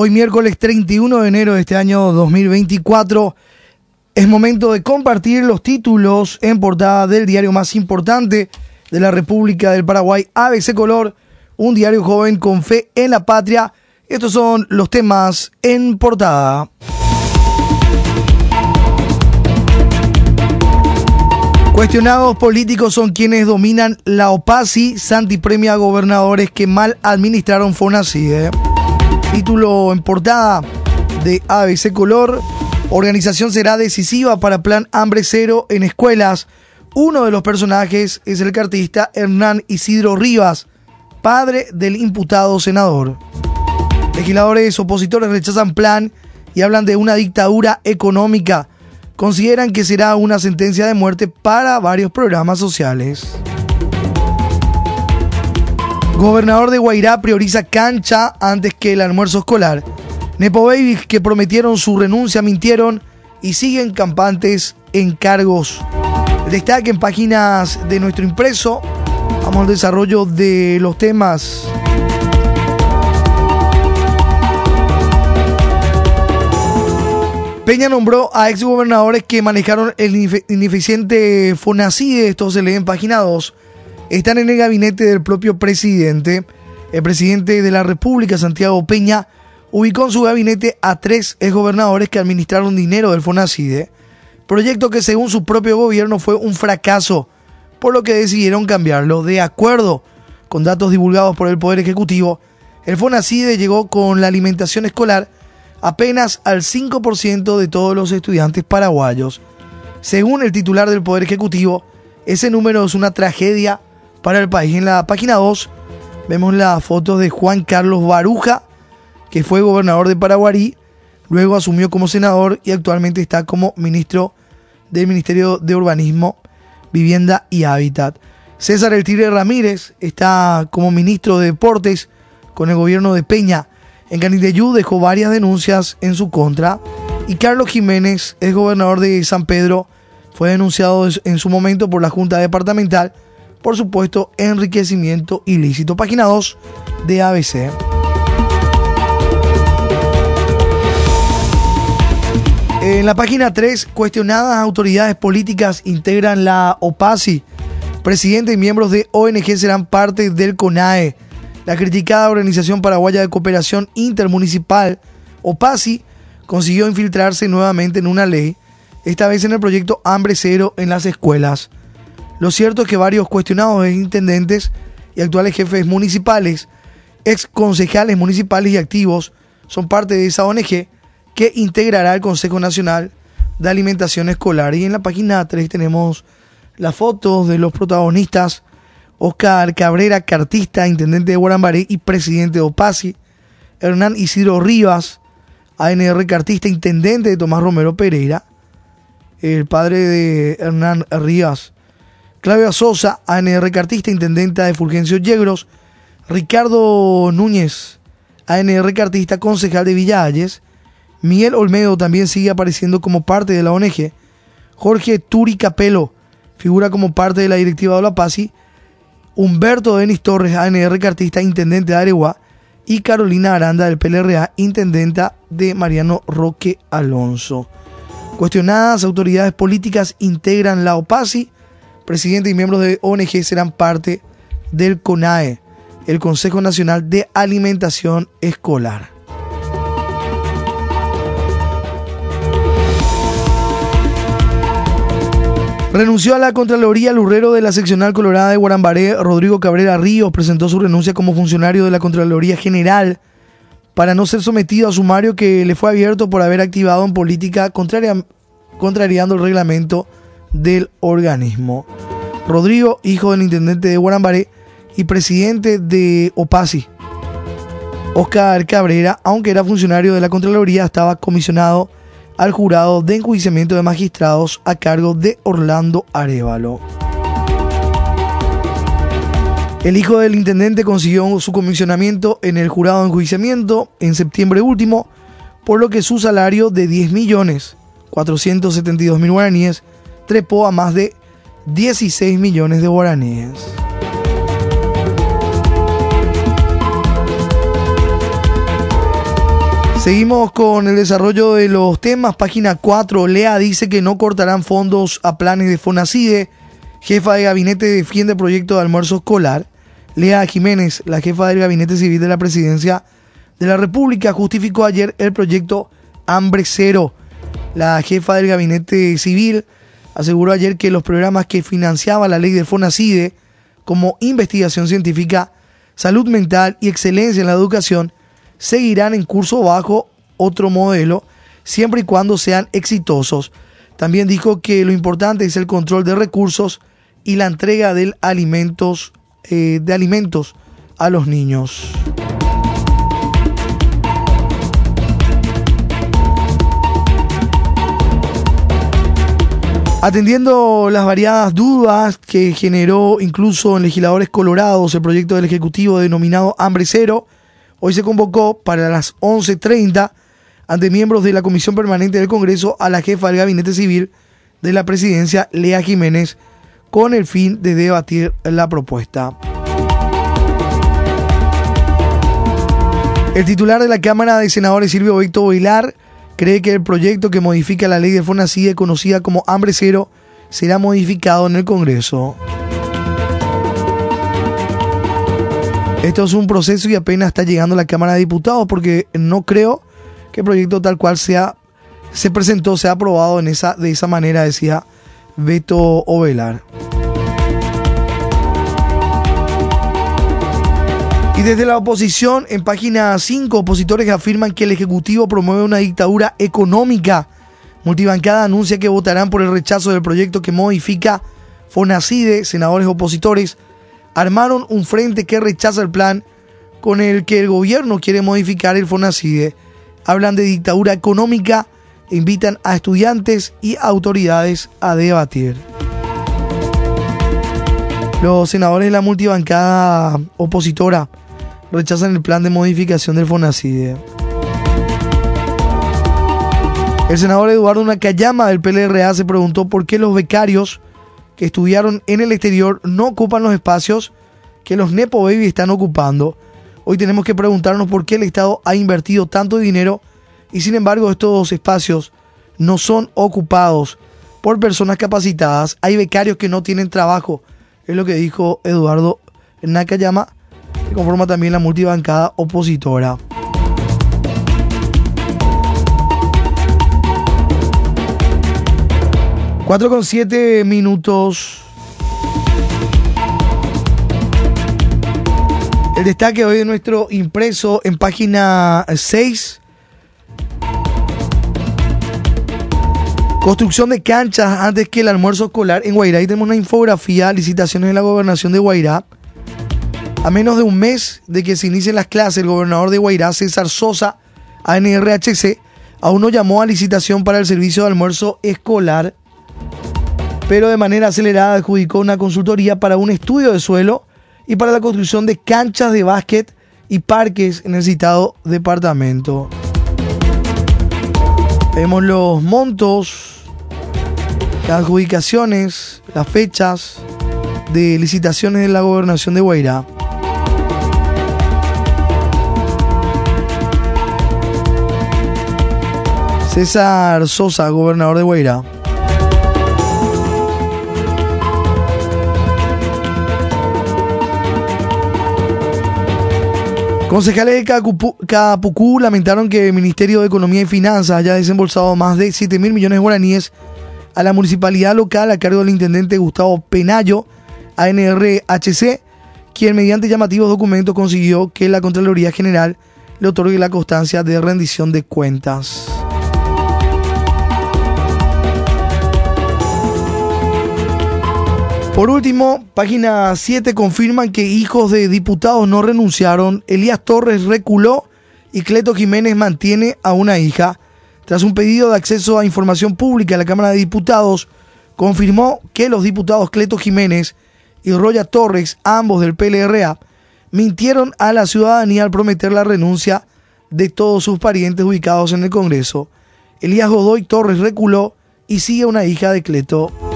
Hoy miércoles 31 de enero de este año 2024 es momento de compartir los títulos en portada del diario más importante de la República del Paraguay, ABC Color, un diario joven con fe en la patria. Estos son los temas en portada. Cuestionados políticos son quienes dominan la OPASI, Santi premia gobernadores que mal administraron FONACIDE. Título en portada de ABC Color. Organización será decisiva para Plan Hambre Cero en escuelas. Uno de los personajes es el cartista Hernán Isidro Rivas, padre del imputado senador. Legisladores opositores rechazan plan y hablan de una dictadura económica consideran que será una sentencia de muerte para varios programas sociales. Gobernador de Guairá prioriza cancha antes que el almuerzo escolar. Nepo Babies que prometieron su renuncia mintieron y siguen campantes en cargos. Destaque en páginas de nuestro impreso. Vamos al desarrollo de los temas Peña nombró a exgobernadores que manejaron el ineficiente Fonacide, esto se lee en página 2. Están en el gabinete del propio presidente. El presidente de la República, Santiago Peña, ubicó en su gabinete a tres exgobernadores que administraron dinero del Fonacide, proyecto que según su propio gobierno fue un fracaso, por lo que decidieron cambiarlo. De acuerdo con datos divulgados por el Poder Ejecutivo, el Fonacide llegó con la alimentación escolar apenas al 5% de todos los estudiantes paraguayos. Según el titular del Poder Ejecutivo, ese número es una tragedia para el país. En la página 2 vemos la foto de Juan Carlos Baruja, que fue gobernador de Paraguarí, luego asumió como senador y actualmente está como ministro del Ministerio de Urbanismo, Vivienda y Hábitat. César El Tigre Ramírez está como ministro de Deportes con el gobierno de Peña en Canindeyú dejó varias denuncias en su contra y Carlos Jiménez, el gobernador de San Pedro, fue denunciado en su momento por la Junta Departamental por supuesto enriquecimiento ilícito. Página 2 de ABC. En la página 3, cuestionadas autoridades políticas integran la OPASI. Presidente y miembros de ONG serán parte del CONAE. La criticada Organización Paraguaya de Cooperación Intermunicipal, OPASI, consiguió infiltrarse nuevamente en una ley, esta vez en el proyecto Hambre Cero en las escuelas. Lo cierto es que varios cuestionados intendentes y actuales jefes municipales, ex concejales municipales y activos son parte de esa ONG que integrará el Consejo Nacional de Alimentación Escolar. Y en la página 3 tenemos las fotos de los protagonistas Oscar Cabrera, cartista, intendente de Guarambaré y presidente de OPASI, Hernán Isidro Rivas, ANR cartista, intendente de Tomás Romero Pereira, el padre de Hernán Rivas, Claudia Sosa, ANR cartista, intendenta de Fulgencio Yegros, Ricardo Núñez, ANR cartista, concejal de Villalles, Miguel Olmedo también sigue apareciendo como parte de la ONG, Jorge Turi Capelo figura como parte de la directiva de la PASI, Humberto Denis Torres, ANR cartista, intendente de Areguá, y Carolina Aranda del PLRA, intendenta de Mariano Roque Alonso. Cuestionadas autoridades políticas integran la OPASI, presidente y miembros de ONG serán parte del CONAE, el Consejo Nacional de Alimentación Escolar. Renunció a la Contraloría Lurrero de la seccional colorada de Guarambaré, Rodrigo Cabrera Ríos, presentó su renuncia como funcionario de la Contraloría General para no ser sometido a sumario que le fue abierto por haber activado en política contrariando el reglamento del organismo. Rodrigo, hijo del intendente de Guarambaré y presidente de OPASI, Oscar Cabrera, aunque era funcionario de la Contraloría, estaba comisionado al jurado de enjuiciamiento de magistrados a cargo de Orlando Arevalo. El hijo del intendente consiguió su comisionamiento en el jurado de enjuiciamiento en septiembre último, por lo que su salario de 10 millones 472 mil guaraníes trepó a más de 16 millones de guaraníes. Seguimos con el desarrollo de los temas. Página 4. Lea dice que no cortarán fondos a planes de Fonacide. Jefa de gabinete defiende proyecto de almuerzo escolar. Lea Jiménez, la jefa del gabinete civil de la presidencia de la República, justificó ayer el proyecto Hambre Cero. La jefa del gabinete civil aseguró ayer que los programas que financiaba la ley de Fonacide, como investigación científica, salud mental y excelencia en la educación, seguirán en curso bajo otro modelo, siempre y cuando sean exitosos. También dijo que lo importante es el control de recursos y la entrega de alimentos, eh, de alimentos a los niños. Atendiendo las variadas dudas que generó incluso en legisladores colorados el proyecto del Ejecutivo denominado Hambre Cero, Hoy se convocó para las 11.30 ante miembros de la Comisión Permanente del Congreso a la jefa del Gabinete Civil de la Presidencia, Lea Jiménez, con el fin de debatir la propuesta. El titular de la Cámara de Senadores, Silvio Víctor Vilar, cree que el proyecto que modifica la ley de FONACIDE, conocida como Hambre Cero, será modificado en el Congreso. Esto es un proceso y apenas está llegando a la Cámara de Diputados porque no creo que el proyecto tal cual sea se presentó, sea aprobado en esa, de esa manera, decía Beto Ovelar. Y desde la oposición, en página 5, opositores afirman que el Ejecutivo promueve una dictadura económica. Multibancada anuncia que votarán por el rechazo del proyecto que modifica Fonacide, senadores opositores armaron un frente que rechaza el plan con el que el gobierno quiere modificar el FONACIDE. Hablan de dictadura económica e invitan a estudiantes y autoridades a debatir. Los senadores de la multibancada opositora rechazan el plan de modificación del FONACIDE. El senador Eduardo Nakayama del PLRA se preguntó por qué los becarios que estudiaron en el exterior no ocupan los espacios que los Nepo Baby están ocupando. Hoy tenemos que preguntarnos por qué el Estado ha invertido tanto dinero y sin embargo estos espacios no son ocupados por personas capacitadas. Hay becarios que no tienen trabajo. Es lo que dijo Eduardo Nakayama, conforma también la multibancada opositora. Cuatro con siete minutos. El destaque hoy de nuestro impreso en página 6. Construcción de canchas antes que el almuerzo escolar en Guairá. Ahí tenemos una infografía, licitaciones de la gobernación de Guairá. A menos de un mes de que se inicien las clases, el gobernador de Guairá, César Sosa, ANRHC, aún no llamó a licitación para el servicio de almuerzo escolar pero de manera acelerada adjudicó una consultoría para un estudio de suelo y para la construcción de canchas de básquet y parques en el citado departamento. Vemos los montos, las adjudicaciones, las fechas de licitaciones de la gobernación de Guairá. César Sosa, gobernador de Guairá. Concejales de Capucú lamentaron que el Ministerio de Economía y Finanzas haya desembolsado más de 7 mil millones de guaraníes a la municipalidad local a cargo del intendente Gustavo Penayo, ANRHC, quien mediante llamativos documentos consiguió que la Contraloría General le otorgue la constancia de rendición de cuentas. Por último, página 7 confirman que hijos de diputados no renunciaron. Elías Torres reculó y Cleto Jiménez mantiene a una hija. Tras un pedido de acceso a información pública a la Cámara de Diputados, confirmó que los diputados Cleto Jiménez y Roya Torres, ambos del PLRA, mintieron a la ciudadanía al prometer la renuncia de todos sus parientes ubicados en el Congreso. Elías Godoy Torres reculó y sigue una hija de Cleto.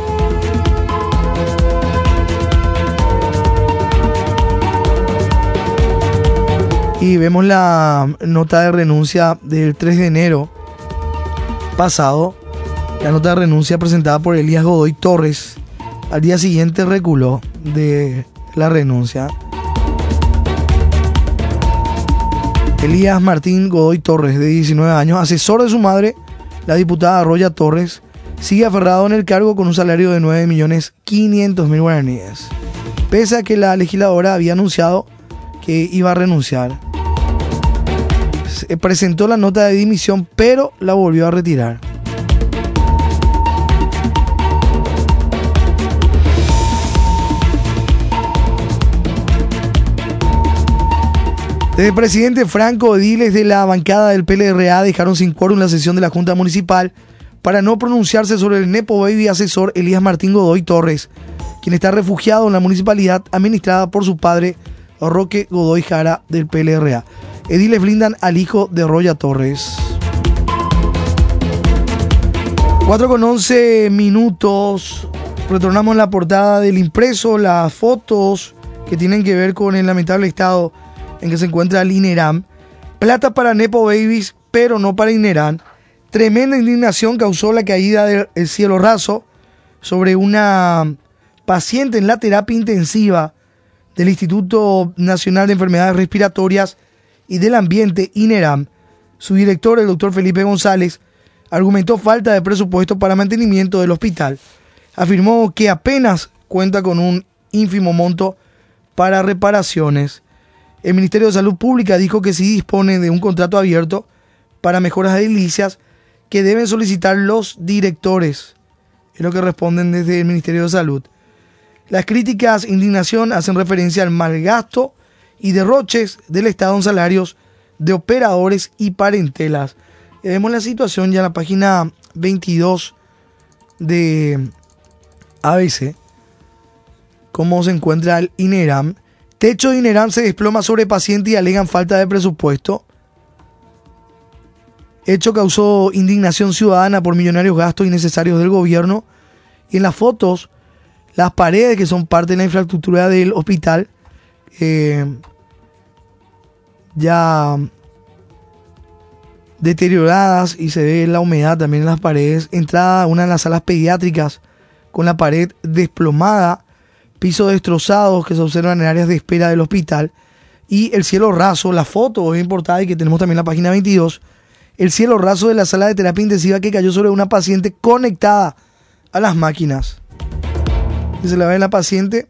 Y vemos la nota de renuncia del 3 de enero pasado. La nota de renuncia presentada por Elías Godoy Torres. Al día siguiente reculó de la renuncia. Elías Martín Godoy Torres, de 19 años, asesor de su madre, la diputada Roya Torres, sigue aferrado en el cargo con un salario de 9.500.000 guaraníes, pese a que la legisladora había anunciado que iba a renunciar. Se presentó la nota de dimisión, pero la volvió a retirar. Desde el presidente Franco, ediles de la bancada del PLRA dejaron sin quórum la sesión de la Junta Municipal para no pronunciarse sobre el Nepo Baby asesor Elías Martín Godoy Torres, quien está refugiado en la municipalidad administrada por su padre Roque Godoy Jara del PLRA. Ediles blindan al hijo de Roya Torres. 4 con 11 minutos. Retornamos la portada del impreso, las fotos que tienen que ver con el lamentable estado en que se encuentra el INERAM. Plata para Nepo Babies, pero no para INERAM. Tremenda indignación causó la caída del cielo raso sobre una paciente en la terapia intensiva del Instituto Nacional de Enfermedades Respiratorias y del Ambiente, INERAM. Su director, el doctor Felipe González, argumentó falta de presupuesto para mantenimiento del hospital. Afirmó que apenas cuenta con un ínfimo monto para reparaciones. El Ministerio de Salud Pública dijo que sí dispone de un contrato abierto para mejoras edilicias que deben solicitar los directores. Es lo que responden desde el Ministerio de Salud. Las críticas indignación hacen referencia al mal gasto y derroches del Estado en salarios de operadores y parentelas. vemos la situación ya en la página 22 de ABC, cómo se encuentra el INERAM Techo de INERAM se desploma sobre paciente y alegan falta de presupuesto. Hecho causó indignación ciudadana por millonarios gastos innecesarios del gobierno. Y en las fotos, las paredes que son parte de la infraestructura del hospital, eh, ya deterioradas y se ve la humedad también en las paredes. Entrada a una de las salas pediátricas con la pared desplomada pisos destrozados que se observan en áreas de espera del hospital y el cielo raso, la foto es importante y que tenemos también en la página 22, el cielo raso de la sala de terapia intensiva que cayó sobre una paciente conectada a las máquinas. se la ve la paciente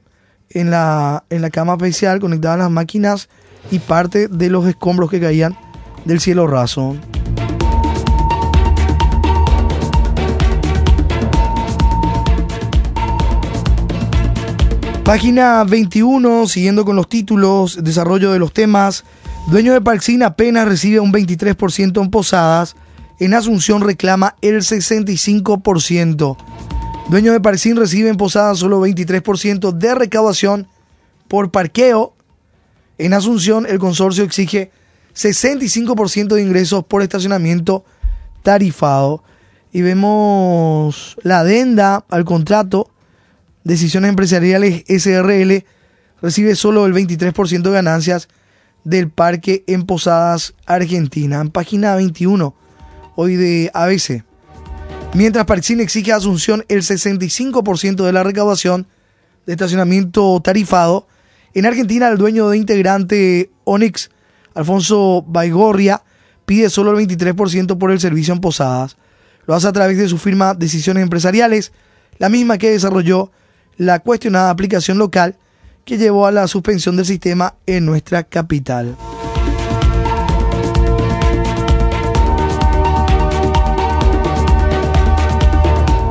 en la, en la cama especial conectada a las máquinas y parte de los escombros que caían del cielo raso. Página 21, siguiendo con los títulos, desarrollo de los temas. Dueño de Parxín apenas recibe un 23% en posadas. En Asunción reclama el 65%. Dueño de Parxín recibe en posadas solo 23% de recaudación por parqueo. En Asunción el consorcio exige 65% de ingresos por estacionamiento tarifado. Y vemos la adenda al contrato Decisiones Empresariales SRL recibe solo el 23% de ganancias del parque en Posadas, Argentina. En página 21, hoy de ABC. Mientras Parxin exige a Asunción el 65% de la recaudación de estacionamiento tarifado, en Argentina el dueño de integrante Onyx, Alfonso Baigorria, pide solo el 23% por el servicio en Posadas. Lo hace a través de su firma Decisiones Empresariales, la misma que desarrolló la cuestionada aplicación local que llevó a la suspensión del sistema en nuestra capital.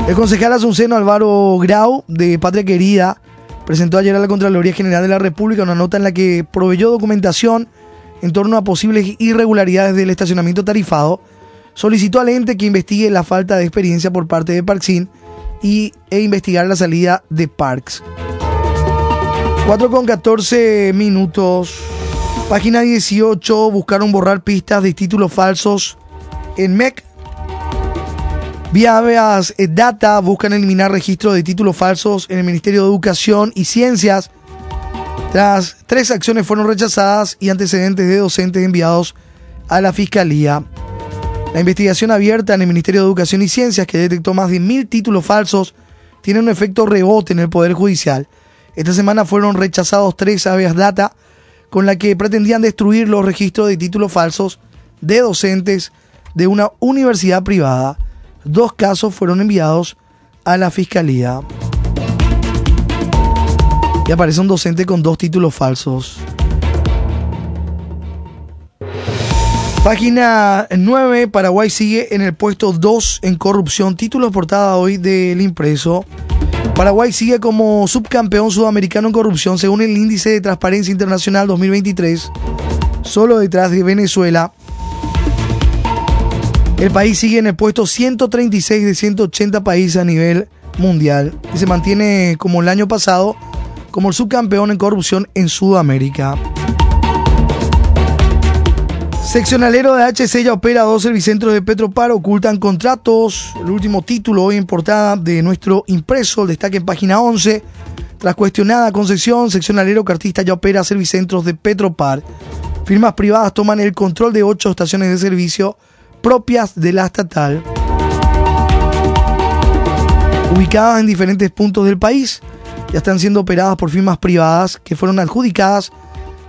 El concejal asunceno Álvaro Grau, de Patria Querida, presentó ayer a la Contraloría General de la República una nota en la que proveyó documentación en torno a posibles irregularidades del estacionamiento tarifado, solicitó al ente que investigue la falta de experiencia por parte de Parxin y, e investigar la salida de Parks. 4 con 14 minutos. Página 18. Buscaron borrar pistas de títulos falsos en MEC. Vía Data buscan eliminar registros de títulos falsos en el Ministerio de Educación y Ciencias. Tras tres acciones fueron rechazadas y antecedentes de docentes enviados a la Fiscalía. La investigación abierta en el Ministerio de Educación y Ciencias, que detectó más de mil títulos falsos, tiene un efecto rebote en el Poder Judicial. Esta semana fueron rechazados tres habeas data con la que pretendían destruir los registros de títulos falsos de docentes de una universidad privada. Dos casos fueron enviados a la Fiscalía y aparece un docente con dos títulos falsos. Página 9, Paraguay sigue en el puesto 2 en corrupción. Título portada hoy del impreso. Paraguay sigue como subcampeón sudamericano en corrupción según el índice de transparencia internacional 2023, solo detrás de Venezuela. El país sigue en el puesto 136 de 180 países a nivel mundial y se mantiene como el año pasado como el subcampeón en corrupción en Sudamérica. Seccionalero de HC ya opera dos servicentros de Petropar, ocultan contratos. El último título hoy en portada de nuestro impreso, el destaque en página 11. Tras cuestionada concesión, seccionalero cartista ya opera servicentros de Petropar. Firmas privadas toman el control de ocho estaciones de servicio propias de la estatal. Ubicadas en diferentes puntos del país, ya están siendo operadas por firmas privadas que fueron adjudicadas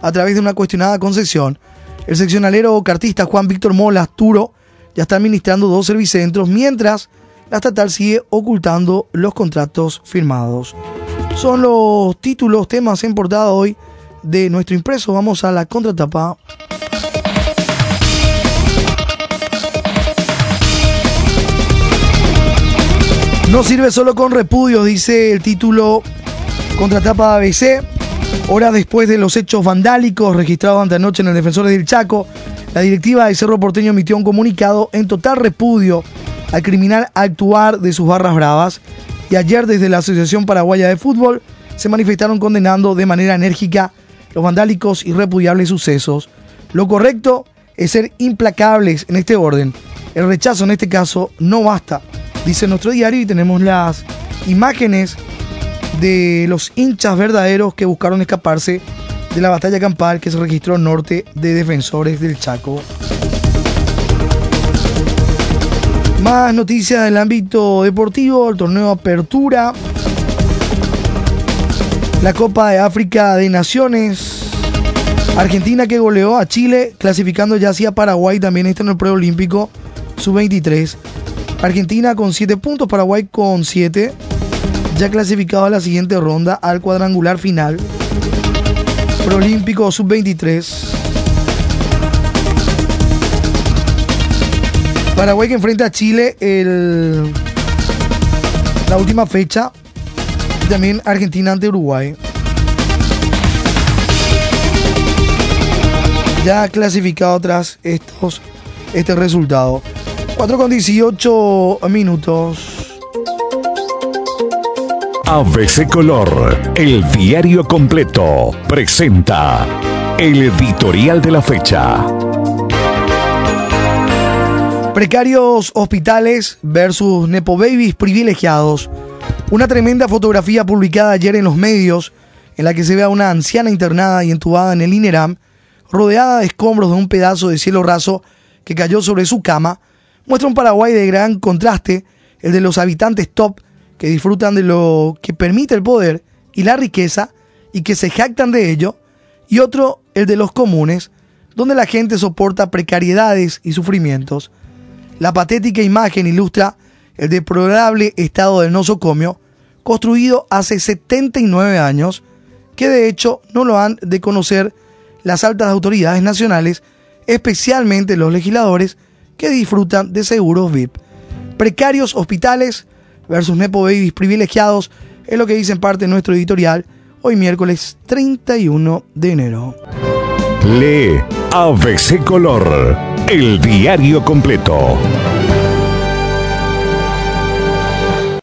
a través de una cuestionada concesión. El seccionalero cartista Juan Víctor Molas Turo ya está administrando dos servicentros, mientras la estatal sigue ocultando los contratos firmados. Son los títulos, temas en portada hoy de nuestro impreso. Vamos a la contratapa. No sirve solo con repudio, dice el título Contratapa ABC. Horas después de los hechos vandálicos registrados ante anoche en el Defensor del Chaco, la directiva de Cerro Porteño emitió un comunicado en total repudio al criminal actuar de sus barras bravas y ayer desde la Asociación Paraguaya de Fútbol se manifestaron condenando de manera enérgica los vandálicos y repudiables sucesos. Lo correcto es ser implacables en este orden. El rechazo en este caso no basta, dice nuestro diario y tenemos las imágenes de los hinchas verdaderos que buscaron escaparse de la batalla campal que se registró norte de Defensores del Chaco. Más noticias del ámbito deportivo, el torneo Apertura, la Copa de África de Naciones, Argentina que goleó a Chile, clasificando ya hacia Paraguay, también está en el preolímpico sub-23. Argentina con 7 puntos, Paraguay con 7 ya clasificado a la siguiente ronda al cuadrangular final. Proolímpico Sub-23. Paraguay que enfrenta a Chile el, la última fecha. Y también Argentina ante Uruguay. Ya clasificado tras estos, este resultado. 4 con 18 minutos. ABC Color, el diario completo, presenta el editorial de la fecha. Precarios hospitales versus Nepo Babies privilegiados. Una tremenda fotografía publicada ayer en los medios en la que se ve a una anciana internada y entubada en el INERAM, rodeada de escombros de un pedazo de cielo raso que cayó sobre su cama, muestra un Paraguay de gran contraste, el de los habitantes top que disfrutan de lo que permite el poder y la riqueza y que se jactan de ello, y otro, el de los comunes, donde la gente soporta precariedades y sufrimientos. La patética imagen ilustra el deplorable estado del nosocomio, construido hace 79 años, que de hecho no lo han de conocer las altas autoridades nacionales, especialmente los legisladores que disfrutan de seguros VIP. Precarios hospitales versus Nepo Babies privilegiados, es lo que dice en parte nuestro editorial hoy miércoles 31 de enero. Lee ABC Color, el diario completo.